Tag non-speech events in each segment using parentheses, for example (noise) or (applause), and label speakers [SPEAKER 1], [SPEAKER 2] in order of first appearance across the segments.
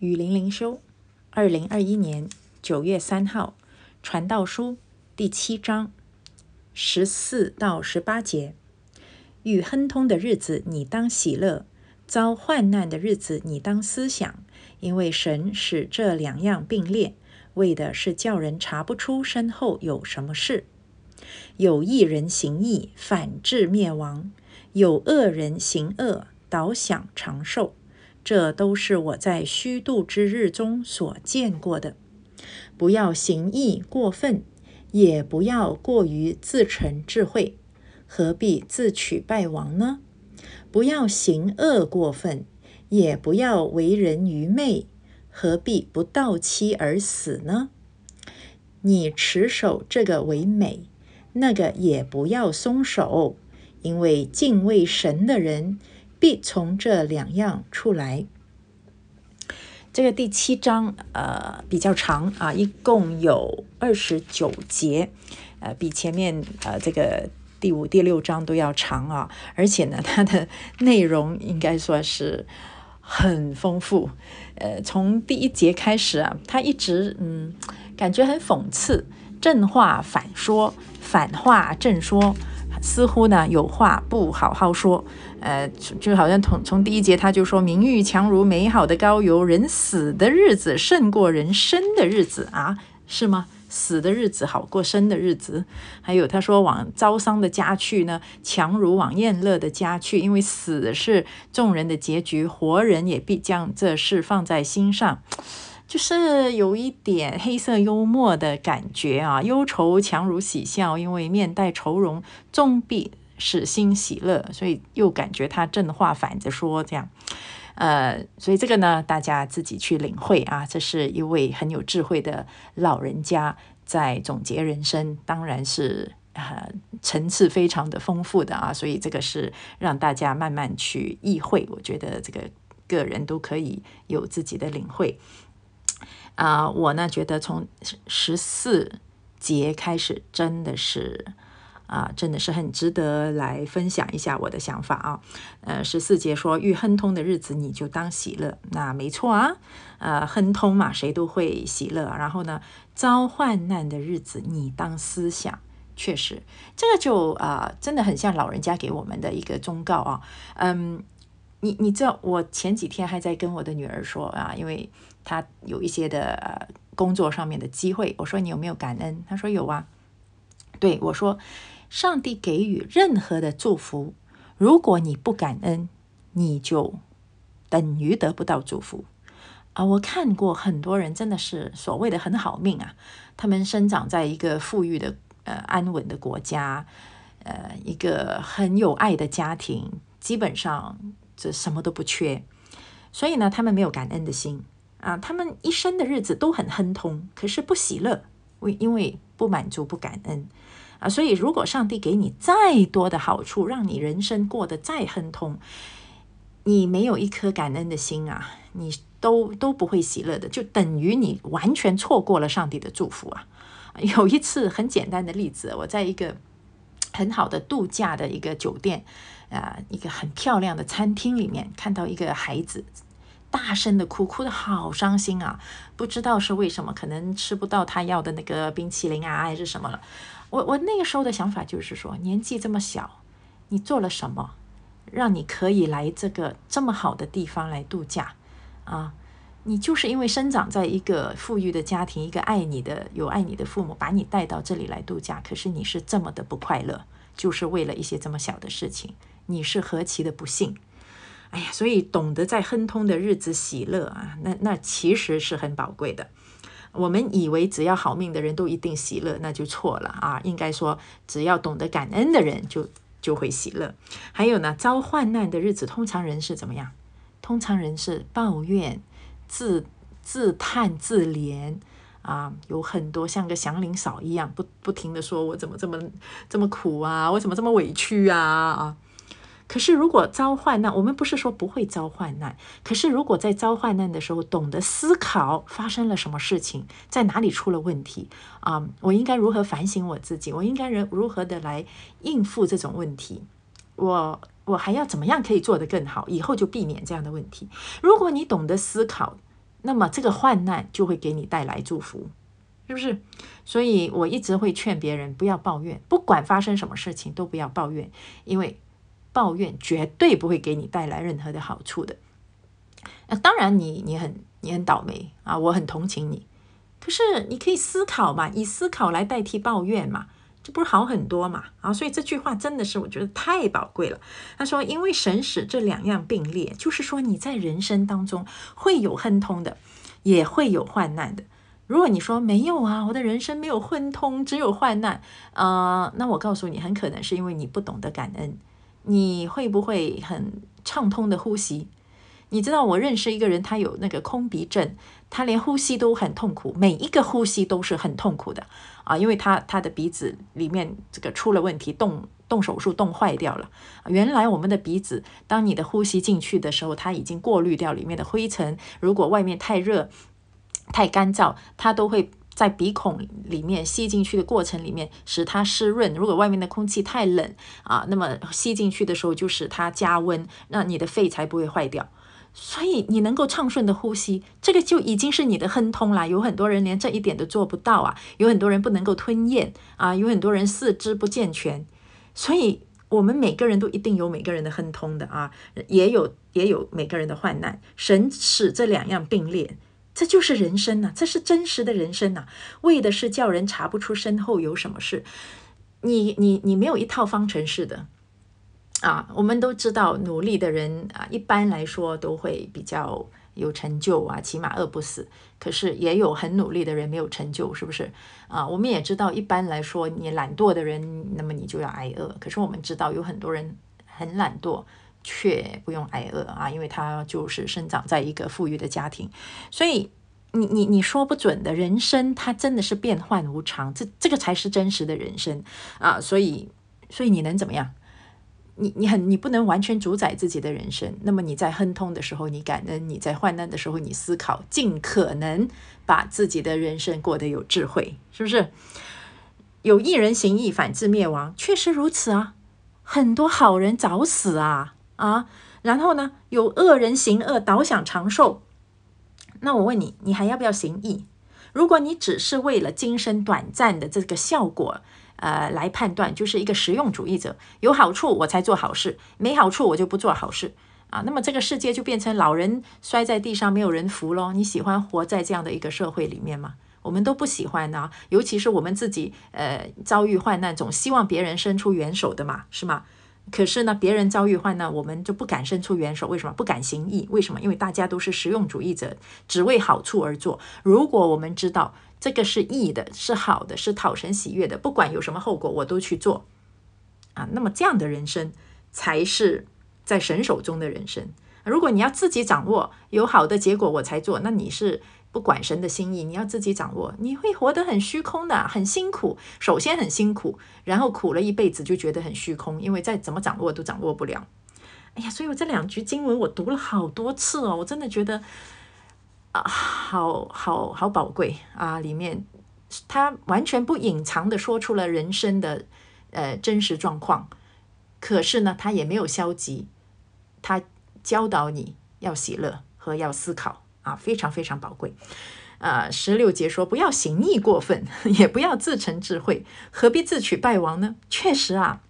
[SPEAKER 1] 雨林灵修，二零二一年九月三号，传道书第七章十四到十八节：遇亨通的日子，你当喜乐；遭患难的日子，你当思想，因为神使这两样并列，为的是叫人查不出身后有什么事。有一人行义，反致灭亡；有恶人行恶，倒享长寿。这都是我在虚度之日中所见过的。不要行义过分，也不要过于自成智慧，何必自取败亡呢？不要行恶过分，也不要为人愚昧，何必不到期而死呢？你持守这个为美，那个也不要松手，因为敬畏神的人。必从这两样出来。这个第七章呃比较长啊，一共有二十九节，呃比前面呃这个第五、第六章都要长啊，而且呢 (laughs) 它的内容应该说是很丰富。呃，从第一节开始啊，它一直嗯感觉很讽刺，正话反说，反话正说。似乎呢有话不好好说，呃，就好像从从第一节他就说，名誉强如美好的高油，人死的日子胜过人生的日子啊，是吗？死的日子好过生的日子。还有他说往遭伤的家去呢，强如往宴乐的家去，因为死是众人的结局，活人也必将这事放在心上。就是有一点黑色幽默的感觉啊，忧愁强如喜笑，因为面带愁容，终必使心喜乐，所以又感觉他正话反着说这样，呃，所以这个呢，大家自己去领会啊，这是一位很有智慧的老人家在总结人生，当然是啊层次非常的丰富的啊，所以这个是让大家慢慢去意会，我觉得这个个人都可以有自己的领会。啊，我呢觉得从十四节开始，真的是啊，真的是很值得来分享一下我的想法啊。呃，十四节说遇亨通的日子，你就当喜乐，那没错啊。呃，亨通嘛，谁都会喜乐。然后呢，遭患难的日子，你当思想，确实，这个就啊，真的很像老人家给我们的一个忠告啊。嗯。你你知道，我前几天还在跟我的女儿说啊，因为她有一些的工作上面的机会，我说你有没有感恩？她说有啊。对我说，上帝给予任何的祝福，如果你不感恩，你就等于得不到祝福啊。我看过很多人真的是所谓的很好命啊，他们生长在一个富裕的呃安稳的国家，呃一个很有爱的家庭，基本上。这什么都不缺，所以呢，他们没有感恩的心啊，他们一生的日子都很亨通，可是不喜乐，为因为不满足、不感恩啊。所以，如果上帝给你再多的好处，让你人生过得再亨通，你没有一颗感恩的心啊，你都都不会喜乐的，就等于你完全错过了上帝的祝福啊。(laughs) 有一次很简单的例子，我在一个很好的度假的一个酒店。啊，一个很漂亮的餐厅里面，看到一个孩子大声的哭，哭的好伤心啊！不知道是为什么，可能吃不到他要的那个冰淇淋啊，还是什么了。我我那个时候的想法就是说，年纪这么小，你做了什么，让你可以来这个这么好的地方来度假啊？你就是因为生长在一个富裕的家庭，一个爱你的、有爱你的父母，把你带到这里来度假，可是你是这么的不快乐，就是为了一些这么小的事情。你是何其的不幸！哎呀，所以懂得在亨通的日子喜乐啊，那那其实是很宝贵的。我们以为只要好命的人都一定喜乐，那就错了啊！应该说，只要懂得感恩的人就就会喜乐。还有呢，遭患难的日子，通常人是怎么样？通常人是抱怨、自自叹、自怜啊，有很多像个祥林嫂一样，不不停的说：“我怎么这么这么苦啊？我怎么这么委屈啊？”啊！可是，如果遭患难，我们不是说不会遭患难。可是，如果在遭患难的时候，懂得思考发生了什么事情，在哪里出了问题啊？我应该如何反省我自己？我应该如如何的来应付这种问题？我我还要怎么样可以做得更好？以后就避免这样的问题。如果你懂得思考，那么这个患难就会给你带来祝福，是不是？所以我一直会劝别人不要抱怨，不管发生什么事情都不要抱怨，因为抱怨绝对不会给你带来任何的好处的。那当然，你你很你很倒霉啊，我很同情你。可是你可以思考嘛，以思考来代替抱怨嘛，这不是好很多嘛？啊，所以这句话真的是我觉得太宝贵了。他说，因为神使这两样并列，就是说你在人生当中会有亨通的，也会有患难的。如果你说没有啊，我的人生没有亨通，只有患难，呃，那我告诉你，很可能是因为你不懂得感恩。你会不会很畅通的呼吸？你知道我认识一个人，他有那个空鼻症，他连呼吸都很痛苦，每一个呼吸都是很痛苦的啊，因为他他的鼻子里面这个出了问题，动动手术动坏掉了。原来我们的鼻子，当你的呼吸进去的时候，它已经过滤掉里面的灰尘。如果外面太热、太干燥，它都会。在鼻孔里面吸进去的过程里面，使它湿润。如果外面的空气太冷啊，那么吸进去的时候就使它加温，那你的肺才不会坏掉。所以你能够畅顺的呼吸，这个就已经是你的亨通了。有很多人连这一点都做不到啊，有很多人不能够吞咽啊，有很多人四肢不健全。所以我们每个人都一定有每个人的亨通的啊，也有也有每个人的患难。神使这两样并列。这就是人生呐，这是真实的人生呐，为的是叫人查不出身后有什么事。你你你没有一套方程式的啊！我们都知道，努力的人啊，一般来说都会比较有成就啊，起码饿不死。可是也有很努力的人没有成就，是不是啊？我们也知道，一般来说，你懒惰的人，那么你就要挨饿。可是我们知道，有很多人很懒惰。却不用挨饿啊，因为他就是生长在一个富裕的家庭，所以你你你说不准的人生，它真的是变幻无常，这这个才是真实的人生啊！所以所以你能怎么样？你你很你不能完全主宰自己的人生。那么你在亨通的时候，你感恩；你在患难的时候，你思考，尽可能把自己的人生过得有智慧，是不是？有一人行义，反自灭亡，确实如此啊！很多好人早死啊！啊，然后呢？有恶人行恶，倒想长寿。那我问你，你还要不要行义？如果你只是为了今生短暂的这个效果，呃，来判断，就是一个实用主义者，有好处我才做好事，没好处我就不做好事啊。那么这个世界就变成老人摔在地上没有人扶咯。你喜欢活在这样的一个社会里面吗？我们都不喜欢啊，尤其是我们自己，呃，遭遇患难，总希望别人伸出援手的嘛，是吗？可是呢，别人遭遇患难，我们就不敢伸出援手。为什么不敢行义？为什么？因为大家都是实用主义者，只为好处而做。如果我们知道这个是义的，是好的，是讨神喜悦的，不管有什么后果，我都去做啊。那么这样的人生才是在神手中的人生。如果你要自己掌握，有好的结果我才做，那你是。不管神的心意，你要自己掌握，你会活得很虚空的，很辛苦。首先很辛苦，然后苦了一辈子就觉得很虚空，因为再怎么掌握都掌握不了。哎呀，所以我这两句经文我读了好多次哦，我真的觉得啊，好好好宝贵啊！里面他完全不隐藏的说出了人生的呃真实状况，可是呢，他也没有消极，他教导你要喜乐和要思考。啊，非常非常宝贵。呃，十六节说，不要行义过分，(laughs) 也不要自成智慧，何必自取败亡呢？确实啊，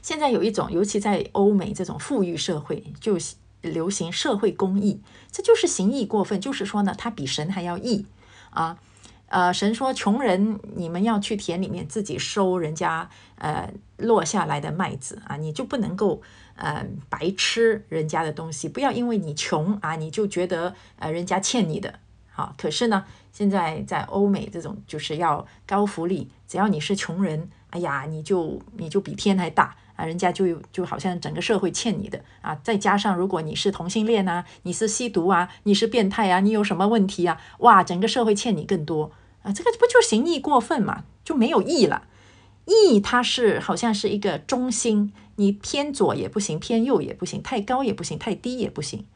[SPEAKER 1] 现在有一种，尤其在欧美这种富裕社会，就流行社会公益，这就是行义过分，就是说呢，他比神还要义啊。呃，神说，穷人你们要去田里面自己收人家呃落下来的麦子啊，你就不能够。嗯，白吃人家的东西，不要因为你穷啊，你就觉得呃人家欠你的。好，可是呢，现在在欧美这种就是要高福利，只要你是穷人，哎呀，你就你就比天还大啊，人家就就好像整个社会欠你的啊。再加上如果你是同性恋啊，你是吸毒啊，你是变态啊，你有什么问题啊？哇，整个社会欠你更多啊，这个不就行义过分嘛，就没有义了。义它是好像是一个中心。你偏左也不行，偏右也不行，太高也不行，太低也不行。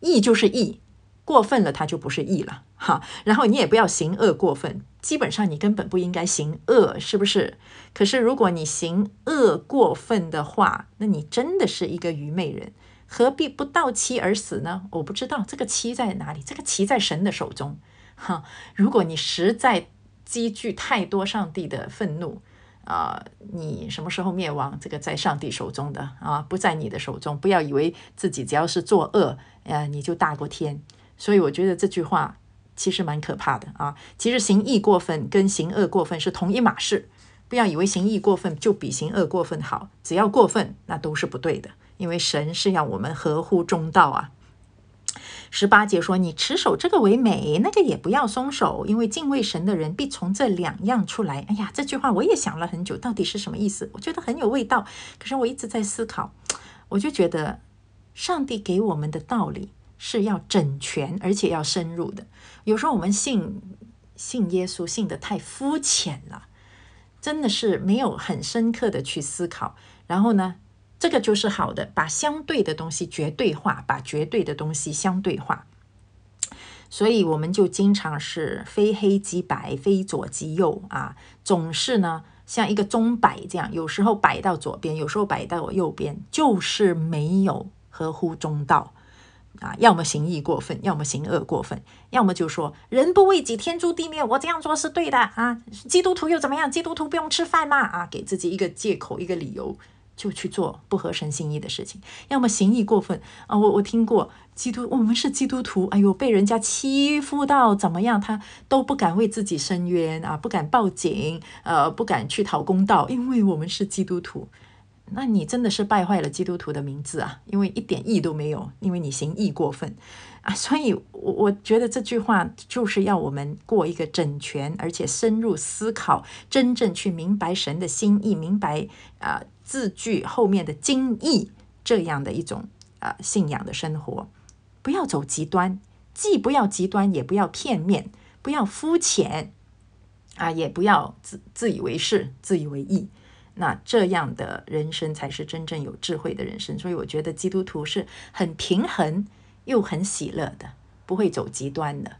[SPEAKER 1] 义就是义，过分了它就不是义了哈。然后你也不要行恶过分，基本上你根本不应该行恶，是不是？可是如果你行恶过分的话，那你真的是一个愚昧人。何必不到期而死呢？我不知道这个期在哪里，这个期在神的手中。哈，如果你实在积聚太多上帝的愤怒啊，你什么时候灭亡？这个在上帝手中的啊，不在你的手中。不要以为自己只要是作恶，呃，你就大过天。所以我觉得这句话其实蛮可怕的啊。其实行义过分跟行恶过分是同一码事，不要以为行义过分就比行恶过分好。只要过分，那都是不对的。因为神是要我们合乎中道啊。十八节说：“你持守这个为美，那个也不要松手，因为敬畏神的人必从这两样出来。”哎呀，这句话我也想了很久，到底是什么意思？我觉得很有味道，可是我一直在思考。我就觉得，上帝给我们的道理是要整全，而且要深入的。有时候我们信信耶稣，信的太肤浅了，真的是没有很深刻的去思考。然后呢？这个就是好的，把相对的东西绝对化，把绝对的东西相对化。所以我们就经常是非黑即白，非左即右啊，总是呢像一个钟摆这样，有时候摆到左边，有时候摆到右边，就是没有合乎中道啊。要么行义过分，要么行恶过分，要么就说人不为己，天诛地灭，我这样做是对的啊。基督徒又怎么样？基督徒不用吃饭吗？啊，给自己一个借口，一个理由。就去做不合神心意的事情，要么行义过分啊！我我听过基督，我们是基督徒，哎呦，被人家欺负到怎么样，他都不敢为自己伸冤啊，不敢报警，呃，不敢去讨公道，因为我们是基督徒。那你真的是败坏了基督徒的名字啊！因为一点义都没有，因为你行义过分啊！所以，我我觉得这句话就是要我们过一个整全而且深入思考，真正去明白神的心意，明白啊。字句后面的精义，这样的一种呃信仰的生活，不要走极端，既不要极端，也不要片面，不要肤浅啊，也不要自自以为是、自以为意。那这样的人生才是真正有智慧的人生。所以我觉得基督徒是很平衡又很喜乐的，不会走极端的。